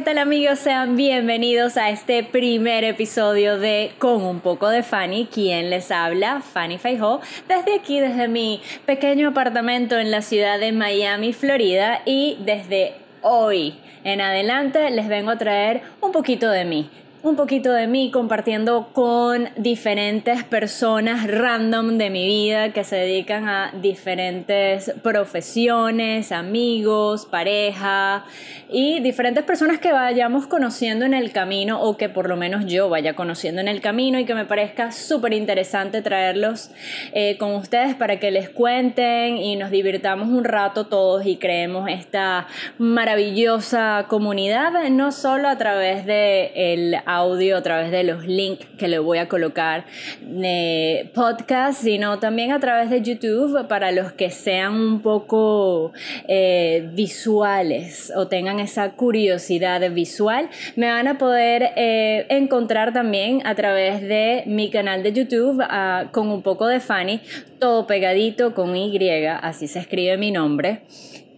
¿qué tal amigos? Sean bienvenidos a este primer episodio de Con un poco de Fanny, quien les habla, Fanny Feijó, desde aquí, desde mi pequeño apartamento en la ciudad de Miami, Florida, y desde hoy en adelante les vengo a traer un poquito de mí un poquito de mí compartiendo con diferentes personas random de mi vida que se dedican a diferentes profesiones, amigos, pareja y diferentes personas que vayamos conociendo en el camino o que por lo menos yo vaya conociendo en el camino y que me parezca súper interesante traerlos eh, con ustedes para que les cuenten y nos divirtamos un rato todos y creemos esta maravillosa comunidad, no solo a través de el audio a través de los links que le voy a colocar de podcast, sino también a través de YouTube para los que sean un poco eh, visuales o tengan esa curiosidad visual. Me van a poder eh, encontrar también a través de mi canal de YouTube ah, con un poco de Fanny, todo pegadito con Y, así se escribe mi nombre.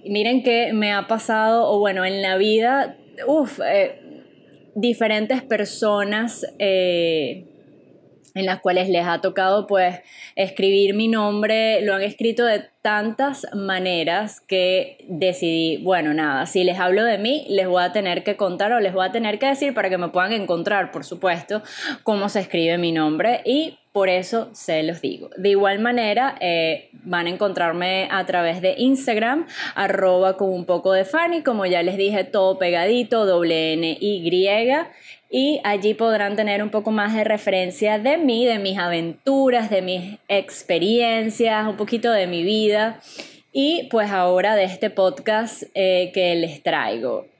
Miren que me ha pasado, o bueno, en la vida, uff, eh, diferentes personas eh, en las cuales les ha tocado pues escribir mi nombre, lo han escrito de tantas maneras que decidí, bueno, nada, si les hablo de mí, les voy a tener que contar o les voy a tener que decir para que me puedan encontrar, por supuesto, cómo se escribe mi nombre y por eso se los digo. De igual manera, eh, van a encontrarme a través de Instagram, arroba con un poco de Fanny, como ya les dije, todo pegadito, doble N Y y allí podrán tener un poco más de referencia de mí, de mis aventuras, de mis experiencias, un poquito de mi vida y pues ahora de este podcast eh, que les traigo.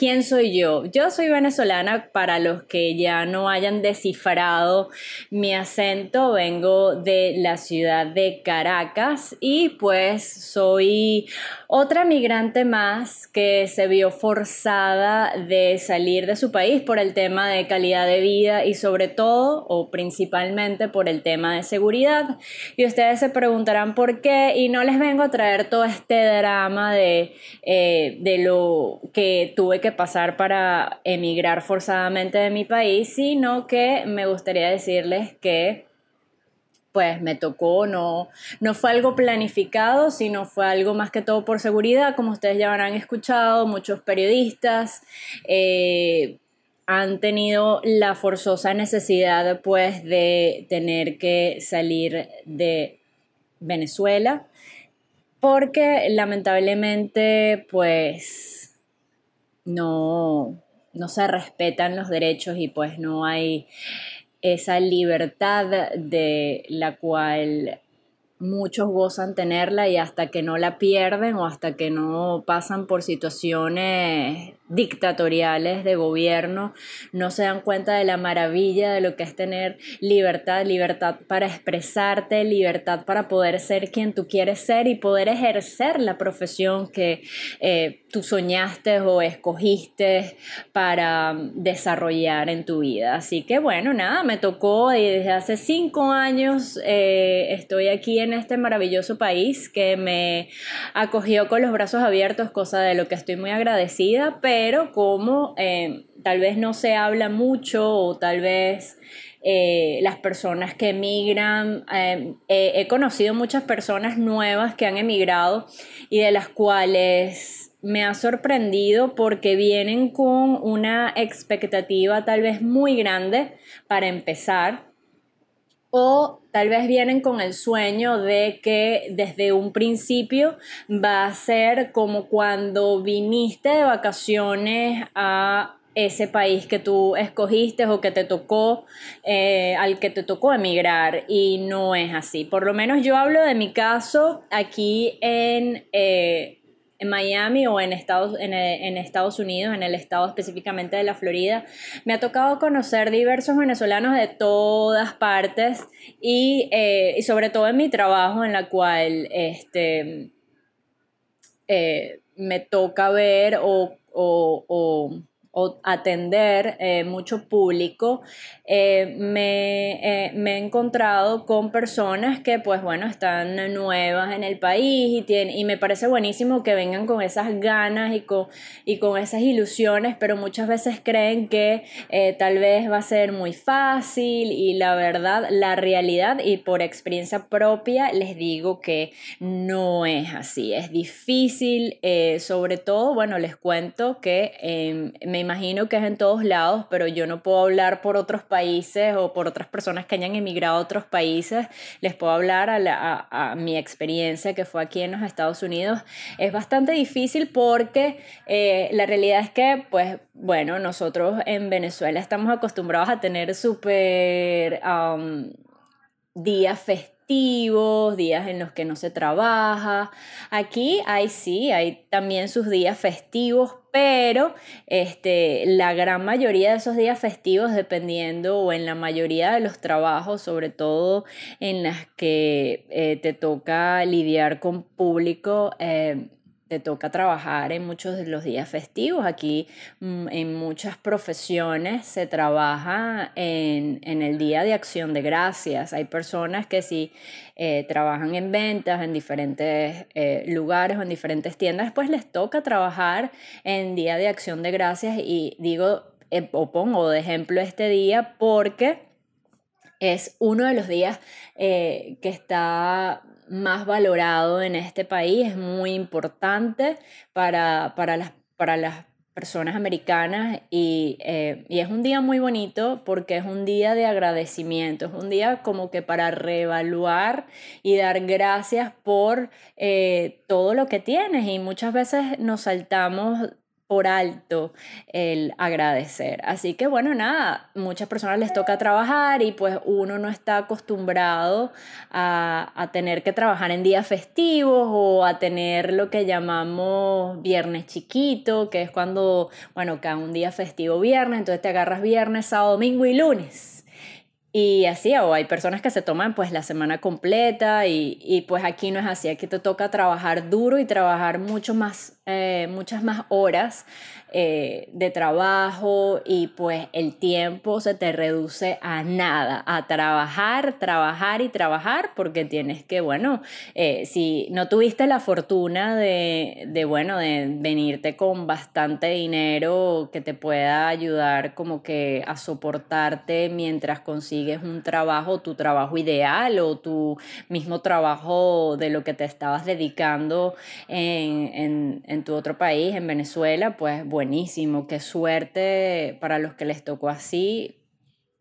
¿Quién soy yo? Yo soy venezolana para los que ya no hayan descifrado mi acento. Vengo de la ciudad de Caracas y pues soy otra migrante más que se vio forzada de salir de su país por el tema de calidad de vida y sobre todo o principalmente por el tema de seguridad. Y ustedes se preguntarán por qué y no les vengo a traer todo este drama de, eh, de lo que tuve que pasar para emigrar forzadamente de mi país, sino que me gustaría decirles que pues me tocó, no, no fue algo planificado, sino fue algo más que todo por seguridad, como ustedes ya habrán escuchado, muchos periodistas eh, han tenido la forzosa necesidad pues de tener que salir de Venezuela, porque lamentablemente pues no, no se respetan los derechos y pues no hay esa libertad de la cual muchos gozan tenerla y hasta que no la pierden o hasta que no pasan por situaciones dictatoriales de gobierno, no se dan cuenta de la maravilla de lo que es tener libertad, libertad para expresarte, libertad para poder ser quien tú quieres ser y poder ejercer la profesión que eh, tú soñaste o escogiste para desarrollar en tu vida. Así que bueno, nada, me tocó y desde hace cinco años eh, estoy aquí en este maravilloso país que me acogió con los brazos abiertos, cosa de lo que estoy muy agradecida, pero como eh, tal vez no se habla mucho o tal vez eh, las personas que emigran, he conocido muchas personas nuevas que han emigrado y de las cuales me ha sorprendido porque vienen con una expectativa tal vez muy grande para empezar o tal vez vienen con el sueño de que desde un principio va a ser como cuando viniste de vacaciones a ese país que tú escogiste o que te tocó, eh, al que te tocó emigrar y no es así. Por lo menos yo hablo de mi caso aquí en... Eh, en Miami o en Estados, en, en, Estados Unidos, en el estado específicamente de la Florida, me ha tocado conocer diversos venezolanos de todas partes y, eh, y sobre todo en mi trabajo en la cual este, eh, me toca ver o, o o atender eh, mucho público, eh, me, me, he encontrado con personas que pues bueno, están nuevas en el país y, tienen, y me parece buenísimo que vengan con esas ganas y con, y con esas ilusiones, pero muchas veces creen que tal vez va a ser muy fácil y la verdad, la realidad y por experiencia propia les digo que no es así, es difícil, sobre todo, bueno, les cuento que me imagino que es en todos lados, pero yo no puedo hablar por otros países o por otras personas que hayan emigrado a otros países. Les puedo hablar a, mi experiencia que fue aquí en los Estados Unidos. Es bastante difícil porque eh, la realidad es que, pues, bueno, nosotros en Venezuela estamos acostumbrados a tener súper días festivos días en los que no se trabaja. Aquí hay sí, hay también sus días festivos, pero este, la gran mayoría de esos días festivos, dependiendo o en la mayoría de los trabajos, sobre todo en las que eh, te toca lidiar con público, eh, te toca trabajar en muchos de los días festivos. Aquí mm, en muchas profesiones se trabaja en, el Día de Acción de Gracias. Hay personas que si eh, trabajan en ventas en diferentes eh, lugares o en diferentes tiendas, pues les toca trabajar en Día de Acción de Gracias y digo eh, o pongo de ejemplo este día porque es uno de los días que está más valorado en este país, es muy importante para, para, las, para las personas americanas y, eh, y, es un día muy bonito porque es un día de agradecimiento, es un día como que para reevaluar y dar gracias por eh, todo lo que tienes. Y muchas veces nos saltamos por alto el agradecer. Así que bueno, nada, muchas personas les toca trabajar y pues uno no está acostumbrado a, a, tener que trabajar en días festivos o a tener lo que llamamos viernes chiquito, que es cuando, bueno, cada un día festivo viernes, entonces te agarras viernes, sábado, domingo y lunes y así, o hay personas que se toman pues la semana completa y, y, pues aquí no es así, aquí te toca trabajar duro y trabajar mucho más, eh, muchas más horas eh, de trabajo y pues el tiempo se te reduce a nada, a trabajar, trabajar y trabajar porque tienes que, bueno, eh, si no tuviste la fortuna de, de, bueno, de venirte con bastante dinero que te pueda ayudar como que a soportarte mientras consigues un trabajo, tu trabajo ideal o tu mismo trabajo de lo que te estabas dedicando en, en, en tu otro país, en Venezuela, pues buenísimo, qué suerte para los que les tocó así,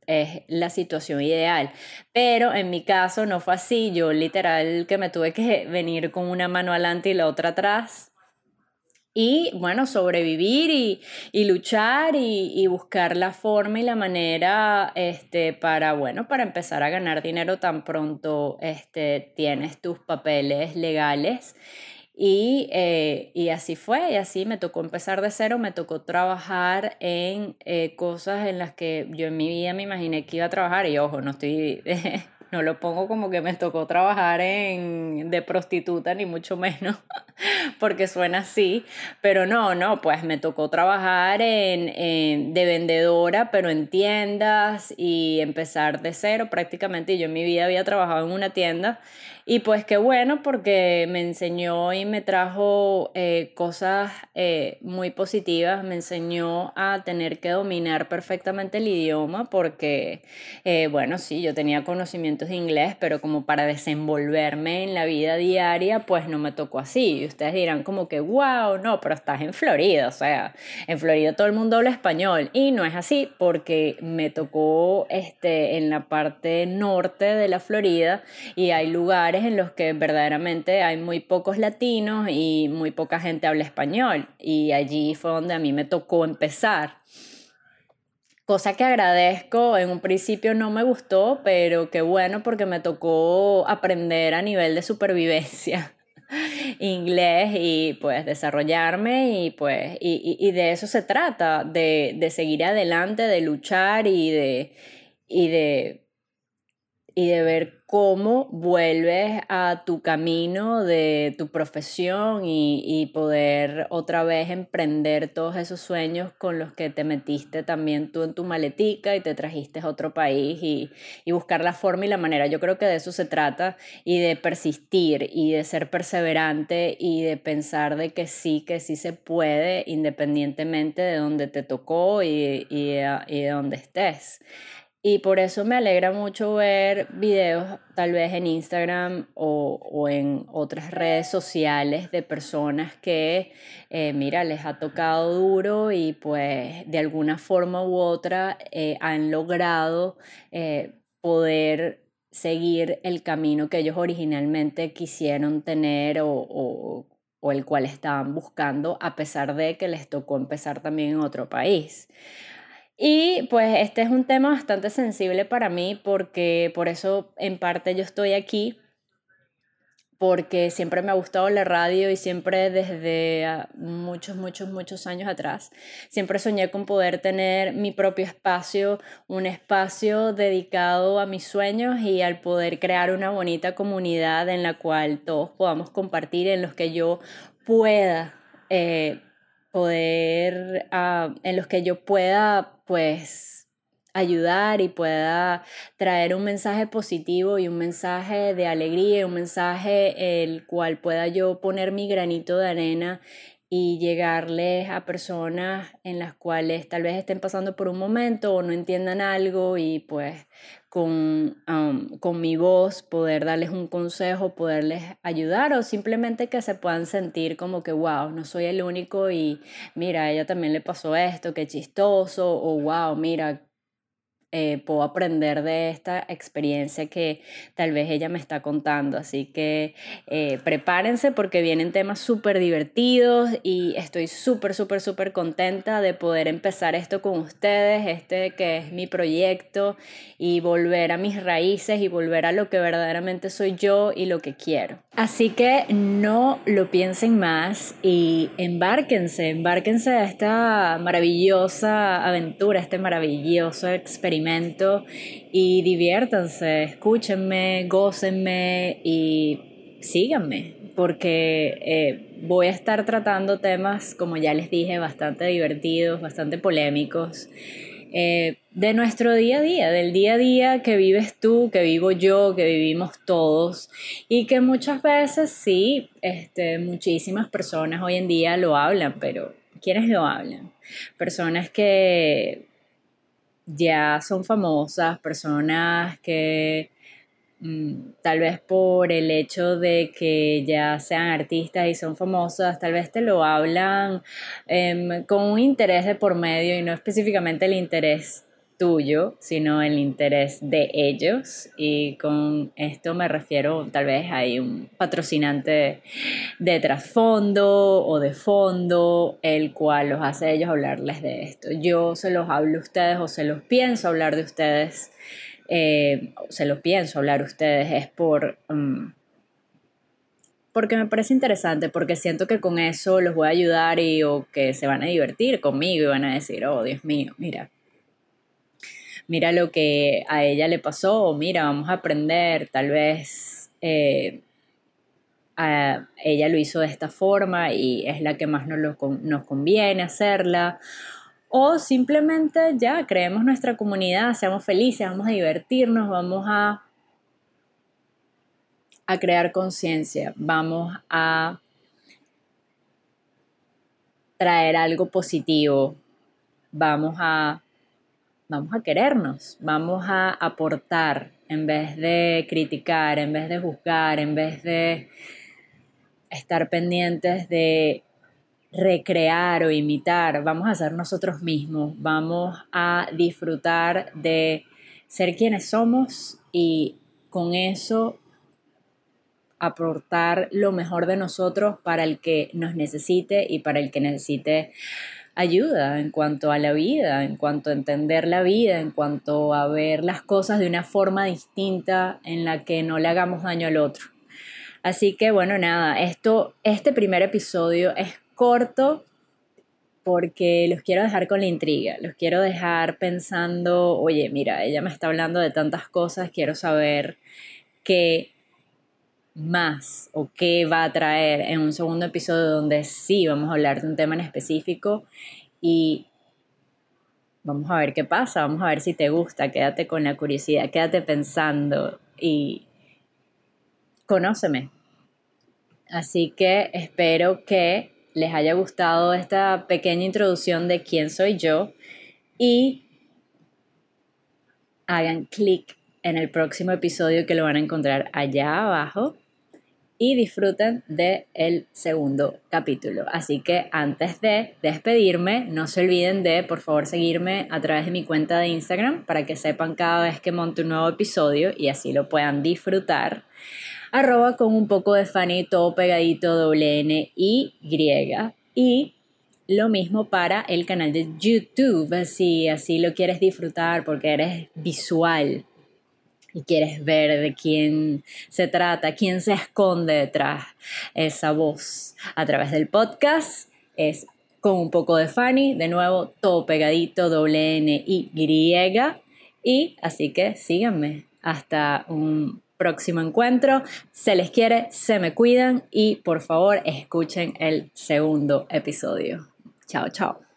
es la situación ideal. Pero en mi caso no fue así, yo literal que me tuve que venir con una mano adelante y la otra atrás. Y bueno, sobrevivir y, y luchar y, y, buscar la forma y la manera este, para, bueno, para empezar a ganar dinero tan pronto este, tienes tus papeles legales. Y, eh, y, así fue, y así me tocó empezar de cero, me tocó trabajar en eh, cosas en las que yo en mi vida me imaginé que iba a trabajar, y ojo, no estoy, no lo pongo como que me tocó trabajar en, de prostituta, ni mucho menos, porque suena así, pero no, no, pues me tocó trabajar en, de vendedora, pero en tiendas y empezar de cero prácticamente, yo en mi vida había trabajado en una tienda y pues qué bueno porque me enseñó y me trajo eh, cosas eh, muy positivas, me enseñó a tener que dominar perfectamente el idioma porque, eh, bueno, sí, yo tenía conocimientos de inglés, pero como para desenvolverme en la vida diaria, pues no me tocó así. Y ustedes dirán como que, wow, no, pero estás en Florida, o sea, en Florida todo el mundo habla español. Y no es así porque me tocó este, en la parte norte de la Florida y hay lugares en los que verdaderamente hay muy pocos latinos y muy poca gente habla español. Y allí fue donde a mí me tocó empezar. Cosa que agradezco, en un principio no me gustó, pero qué bueno porque me tocó aprender a nivel de supervivencia inglés y pues desarrollarme y pues y, y, de eso se trata, de, de seguir adelante, de luchar y de, y de y de ver cómo vuelves a tu camino de tu profesión y, poder otra vez emprender todos esos sueños con los que te metiste también tú en tu maletica y te trajiste a otro país y, buscar la forma y la manera. Yo creo que de eso se trata y de persistir y de ser perseverante y de pensar de que sí, que sí se puede independientemente de donde te tocó y, y de donde estés. Y por eso me alegra mucho ver videos tal vez en Instagram o, en otras redes sociales de personas que, eh, mira, les ha tocado duro y pues de alguna forma u otra eh, han logrado eh, poder seguir el camino que ellos originalmente quisieron tener o, o el cual estaban buscando a pesar de que les tocó empezar también en otro país. Y pues este es un tema bastante sensible para mí porque por eso en parte yo estoy aquí, porque siempre me ha gustado la radio y siempre desde ah, muchos, muchos, muchos años atrás, siempre soñé con poder tener mi propio espacio, un espacio dedicado a mis sueños y al poder crear una bonita comunidad en la cual todos podamos compartir, en los que yo pueda. Eh, poder, ah, en los que yo pueda pues ayudar y pueda traer un mensaje positivo y un mensaje de alegría, un mensaje el cual pueda yo poner mi granito de arena y llegarles a personas en las cuales tal vez estén pasando por un momento o no entiendan algo y pues con, con mi voz poder darles un consejo, poderles ayudar o simplemente que se puedan sentir como que, wow, no soy el único y mira, a ella también le pasó esto, qué chistoso o wow, mira, eh, puedo aprender de esta experiencia que tal vez ella me está contando. Así que eh, prepárense porque vienen temas súper divertidos y estoy súper, súper, súper contenta de poder empezar esto con ustedes, este que es mi proyecto y volver a mis raíces y volver a lo que verdaderamente soy yo y lo que quiero. Así que no lo piensen más y embárquense, embárquense a esta maravillosa aventura, este maravilloso experimento y diviértanse, escúchenme, gócenme y síganme, porque eh, voy a estar tratando temas, como ya les dije, bastante divertidos, bastante polémicos. Eh, de nuestro día a día, del día a día que vives tú, que vivo yo, que vivimos todos y que muchas veces sí, este, muchísimas personas hoy en día lo hablan, pero ¿quiénes lo hablan? Personas que ya son famosas, personas que mm, tal vez por el hecho de que ya sean artistas y son famosas, tal vez te lo hablan em, con un interés de por medio y no específicamente el interés tuyo, sino el interés de ellos. Y con esto me refiero, tal vez hay un patrocinante de trasfondo o de fondo, el cual los hace ellos hablarles de esto. Yo se los hablo a ustedes o se los pienso hablar de ustedes, eh, se los pienso hablar a ustedes, es por... Mm, porque me parece interesante, porque siento que con eso los voy a ayudar y o que se van a divertir conmigo y van a decir, oh Dios mío, mira, mira lo que a ella le pasó, mira, vamos a aprender, tal vez eh, ella lo hizo de esta forma y es la que más nos, nos conviene hacerla. O simplemente ya creemos nuestra comunidad, seamos felices, vamos a divertirnos, vamos a, a crear conciencia, vamos a traer algo positivo, vamos a vamos a querernos, vamos a aportar en vez de criticar, en vez de juzgar, en vez de estar pendientes de recrear o imitar, vamos a ser nosotros mismos, vamos a disfrutar de ser quienes somos y con eso aportar lo mejor de nosotros para el que nos necesite y para el que necesite ayuda en cuanto a la vida, en cuanto a entender la vida, en cuanto a ver las cosas de una forma distinta en la que no le hagamos daño al otro. Así que bueno, nada, esto, este primer episodio es corto porque los quiero dejar con la intriga, los quiero dejar pensando, oye, mira, ella me está hablando de tantas cosas, quiero saber qué más o qué va a traer en un segundo episodio donde sí vamos a hablar de un tema en específico y vamos a ver qué pasa, vamos a ver si te gusta, quédate con la curiosidad, quédate pensando y conóceme. Así que espero que les haya gustado esta pequeña introducción de quién soy yo y hagan clic en el próximo episodio que lo van a encontrar allá abajo y disfruten del el segundo capítulo. Así que antes de despedirme, no se olviden de por favor seguirme a través de mi cuenta de Instagram para que sepan cada vez que monte un nuevo episodio y así lo puedan disfrutar. Arroba con un poco de Fanny, todo pegadito, doble N y griega. Y lo mismo para el canal de YouTube, si así lo quieres disfrutar porque eres visual y quieres ver de quién se trata, quién se esconde detrás esa voz a través del podcast, es con un poco de Fanny, de nuevo todo pegadito, doble N y griega. Y así que síganme hasta un próximo encuentro. Se les quiere, se me cuidan y por favor escuchen el segundo episodio. Chao, chao.